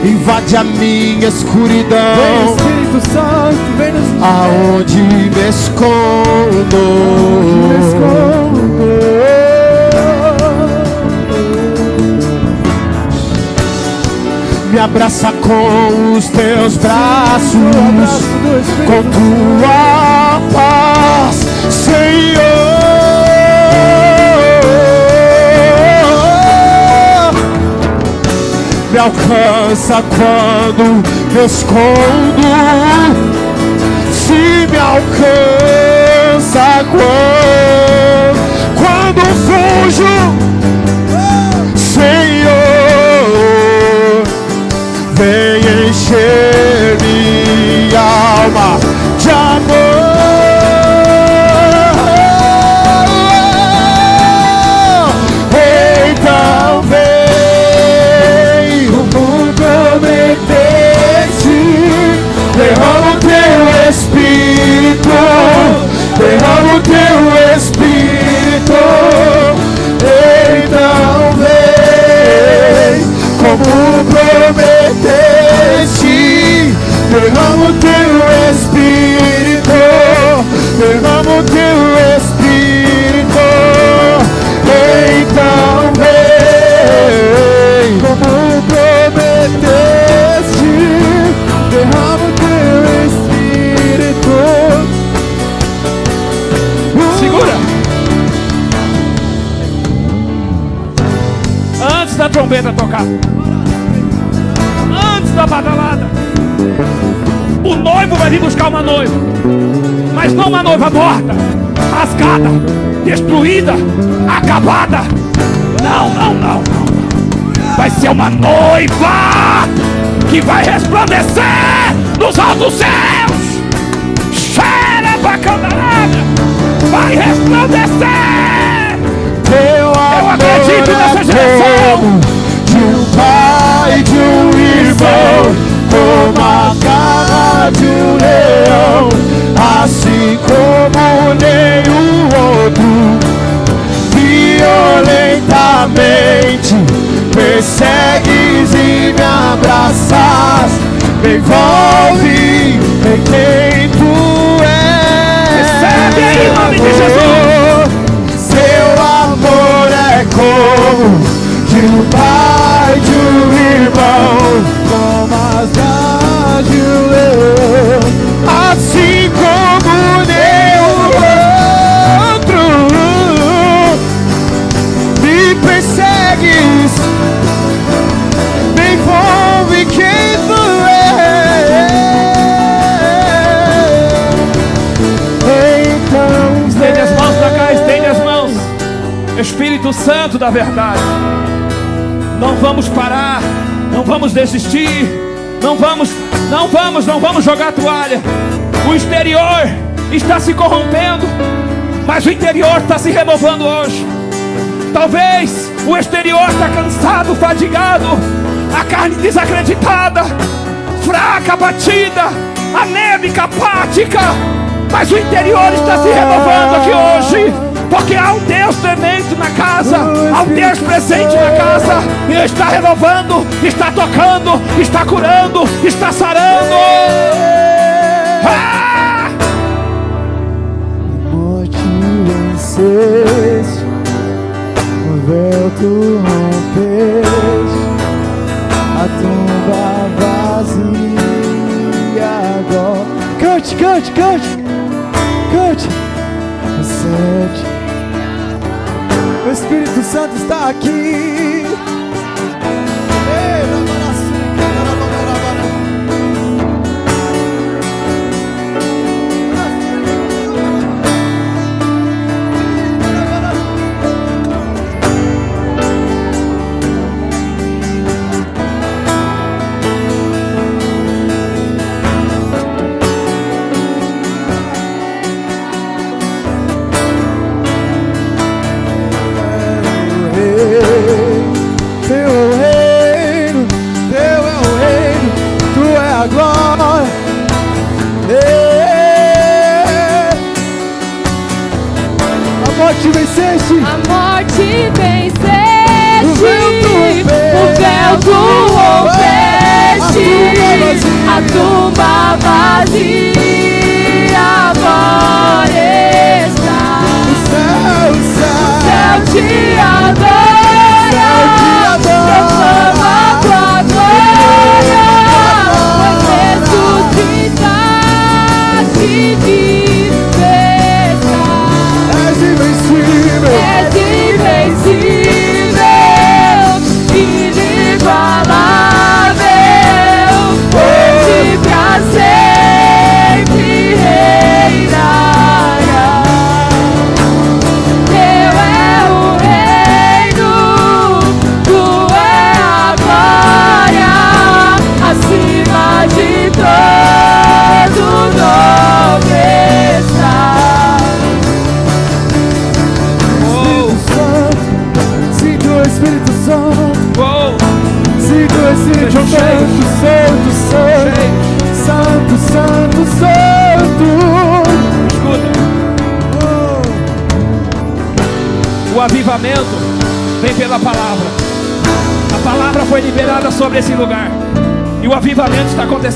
Invade a minha escuridão, Espírito Santo, vem nos aonde me escondo. Me abraça com os teus braços, com tua paz, Senhor. Me alcança quando me escondo, me alcança quando, quando fujo, Senhor, vem encher minha alma de amor. Antes da badalada. O noivo vai vir buscar uma noiva. Mas não uma noiva morta, rasgada, destruída, acabada. Não, não, não, não. Vai ser uma noiva que vai resplandecer nos altos céus. Cheira bacanarada. Vai resplandecer. Eu acredito amor nessa é geração. De um irmão Como a garra de um leão Assim como nenhum outro Violentamente Persegues e me abraças Me envolve em quem tu és Recebe aí, em nome de Jesus. Seu amor é como de um Santo da verdade. Não vamos parar, não vamos desistir, não vamos, não vamos, não vamos jogar toalha. O exterior está se corrompendo, mas o interior está se renovando hoje. Talvez o exterior está cansado, fadigado, a carne desacreditada, fraca, abatida, anêmica, apática, mas o interior está se renovando aqui hoje. Porque há um Deus tremendo na casa, há um Deus presente na casa, e está renovando, está tocando, está curando, está sarando. O véu tu rompeste, a tumba vazia agora. Cante, cante, cante, cante. Sente. Espírito Santo está aqui.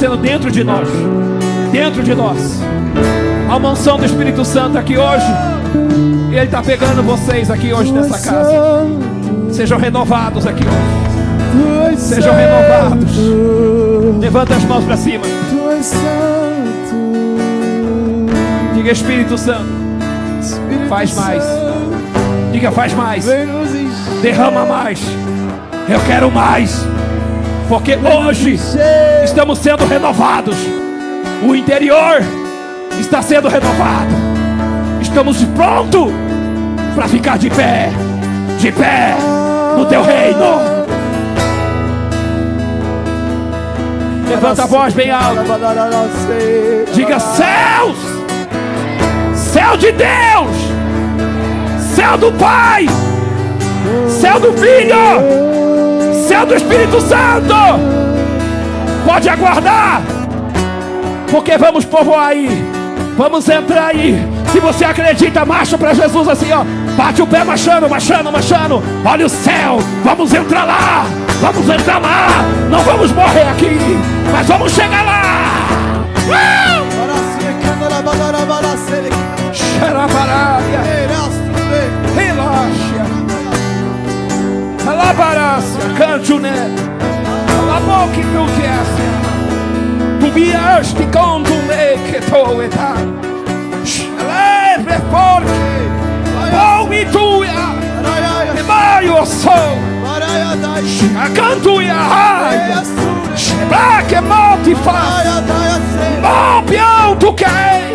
Acontecendo dentro de nós. Dentro de nós. Há uma unção do Espírito Santo aqui hoje. Ele está pegando vocês aqui hoje nessa casa. Sejam renovados aqui hoje. Sejam renovados. Levanta as mãos para cima. Diga Espírito Santo. Faz mais. Diga faz mais. Derrama mais. Eu quero mais. Porque hoje estamos sendo renovados. O interior está sendo renovado. Estamos prontos para ficar de pé. De pé no teu reino. Levanta a voz bem alta. Diga céus. Céu de Deus. Céu do Pai. Céu do Filho. Céu do Espírito Santo. Pode aguardar. Porque vamos povoar aí. Vamos entrar aí. Se você acredita, marcha para Jesus assim, ó. Bate o pé marchando, marchando, marchando. Olha o céu. Vamos entrar lá. Vamos entrar lá. Não vamos morrer aqui. Mas vamos chegar lá. Uh! Alabarácia. Cante o né. Alaboque tu que é. Tu vieste com tu me que tu eta. Leve porque. Ouve tu ya. E vai o sol. A canto ya. Raia. Pra que mal te faz. Mal pião tu quer.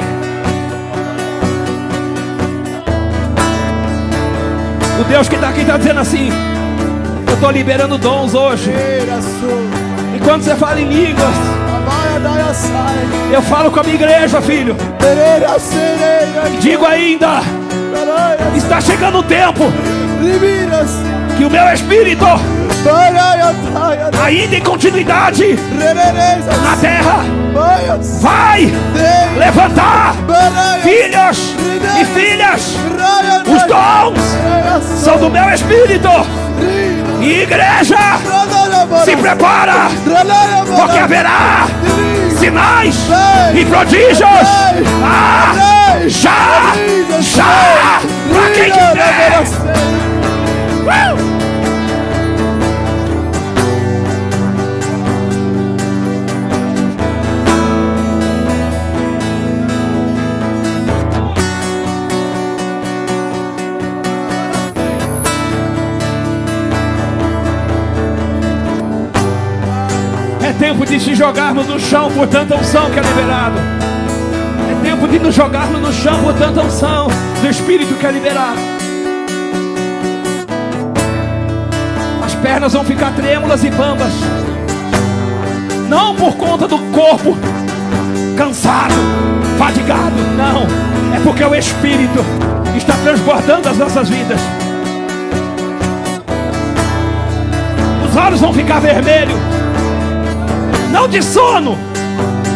O Deus que está aqui está dizendo assim: Eu estou liberando dons hoje. E quando você fala em línguas, eu falo com a minha igreja, filho. E digo ainda: Está chegando o tempo que o meu espírito ainda em continuidade na terra, vai levantar filhos e filhas. Os dons são do meu espírito. Igreja, se prepara, porque haverá sinais e prodígios. Ah, já, já, para quem quiser. Uh! Tempo de se jogarmos no chão por tanta unção que é liberado. É tempo de nos jogarmos no chão por tanta unção do Espírito que é liberado. As pernas vão ficar trêmulas e bambas. Não por conta do corpo cansado, fadigado. Não. É porque o Espírito está transbordando as nossas vidas. Os olhos vão ficar vermelhos não de sono,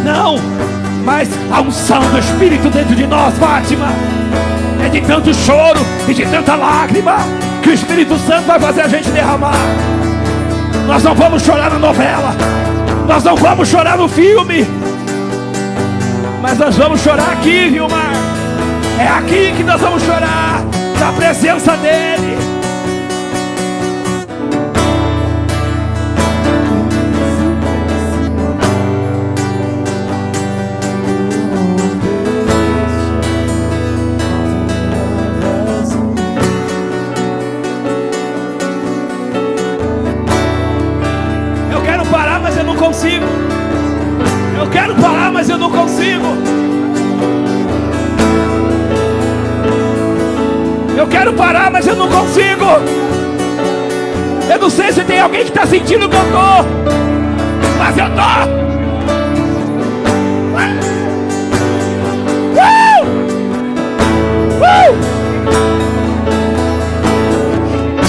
não, mas a unção do Espírito dentro de nós, Fátima. É de tanto choro e de tanta lágrima que o Espírito Santo vai fazer a gente derramar. Nós não vamos chorar na novela, nós não vamos chorar no filme, mas nós vamos chorar aqui, Vilmar. É aqui que nós vamos chorar, na presença dEle. Eu não sei se tem alguém que está sentindo o que eu estou, mas eu estou.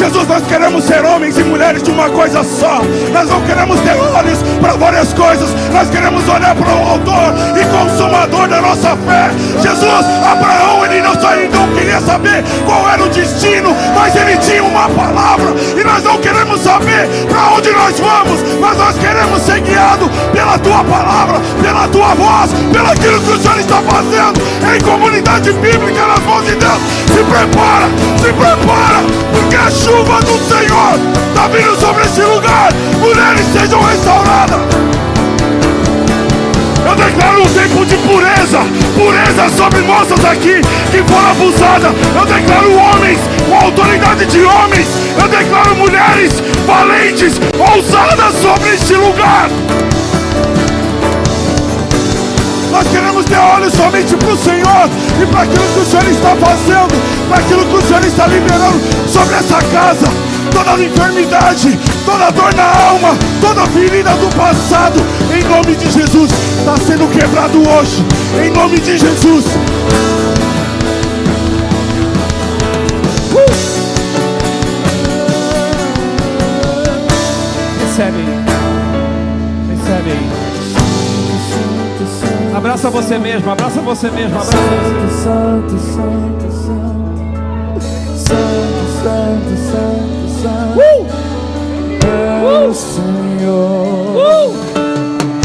Jesus, nós queremos ser homens e mulheres de uma coisa só. Nós não queremos ter olhos para várias coisas. Nós queremos olhar para o autor e consumador da nossa fé. Jesus, Abraão, ele não só então queria saber qual era o destino, mas ele tinha uma palavra. E nós não queremos saber para onde nós vamos, mas nós queremos ser guiados pela tua palavra, pela tua voz, pelo aquilo que o Senhor está fazendo em comunidade bíblica nas mãos de Deus. Se prepara, se prepara, porque a chuva chuva do Senhor está vindo sobre esse lugar. Mulheres sejam restauradas. Eu declaro um tempo de pureza, pureza sobre moças aqui que foram abusadas. Eu declaro homens com autoridade de homens. Eu declaro mulheres valentes, ousadas sobre este lugar. Nós queremos ter olhos somente para o Senhor e para aquilo que o Senhor está fazendo, para aquilo que o Senhor está liberando sobre essa casa. Toda enfermidade, toda dor na alma, toda ferida do passado, em nome de Jesus, está sendo quebrado hoje, em nome de Jesus. Uh! Recebe Abraça você mesmo, abraça você mesmo, abraça você. Santo, santo, santo, santo, santo, santo, santo. É o Senhor.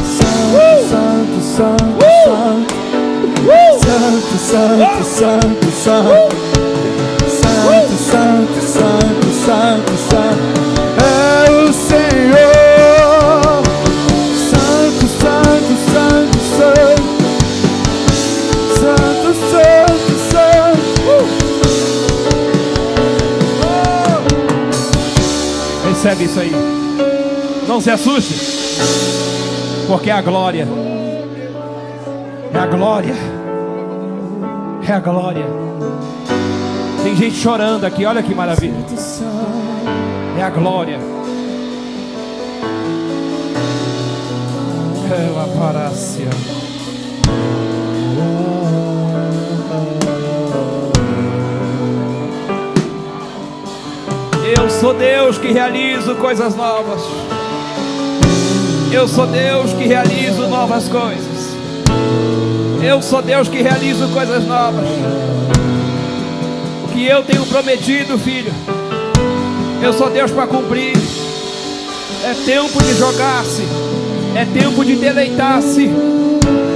Santo, santo, santo, santo. Santo, santo, santo, santo. Santo, santo, santo, santo, santo. Isso aí. Não se assuste. Porque é a glória. É a glória. É a glória. Tem gente chorando aqui, olha que maravilha. É a glória. É a parácia. Sou Deus que realizo coisas novas. Eu sou Deus que realizo novas coisas. Eu sou Deus que realizo coisas novas. O que eu tenho prometido, filho, eu sou Deus para cumprir. É tempo de jogar-se, é tempo de deleitar-se,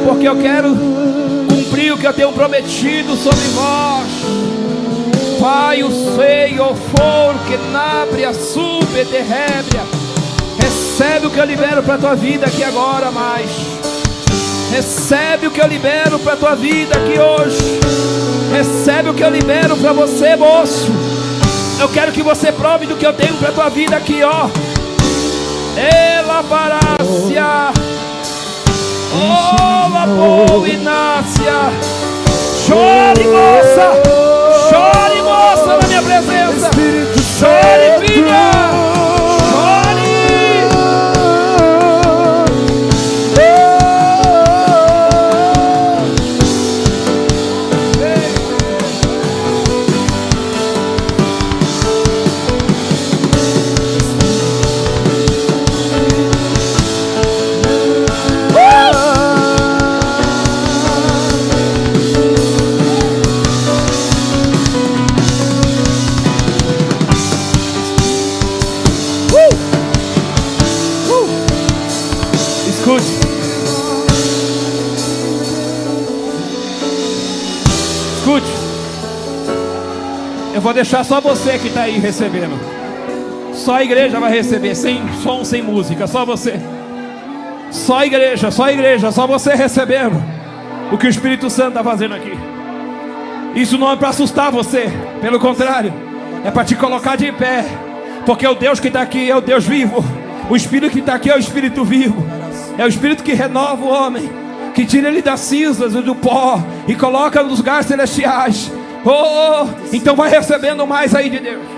porque eu quero cumprir o que eu tenho prometido sobre vós. Pai, o sei, o for, que nabria, sube, derrebria. Recebe o que eu libero para a tua vida aqui agora, mais. Recebe o que eu libero para a tua vida aqui hoje. Recebe o que eu libero para você, moço. Eu quero que você prove do que eu tenho para a tua vida aqui, ó. Ela parácia. Oh, la boa Inácia. Chore, moça. Na minha presença. Chore, filha. Chore. Deixar só você que está aí recebendo. Só a igreja vai receber, sem som, sem música, só você. Só a igreja, só a igreja, só você recebendo o que o Espírito Santo está fazendo aqui. Isso não é para assustar você, pelo contrário, é para te colocar de pé, porque o Deus que está aqui é o Deus vivo, o Espírito que está aqui é o Espírito vivo, é o Espírito que renova o homem, que tira ele das cinzas e do pó e coloca nos lugares celestiais. Oh, então vai recebendo mais aí de Deus.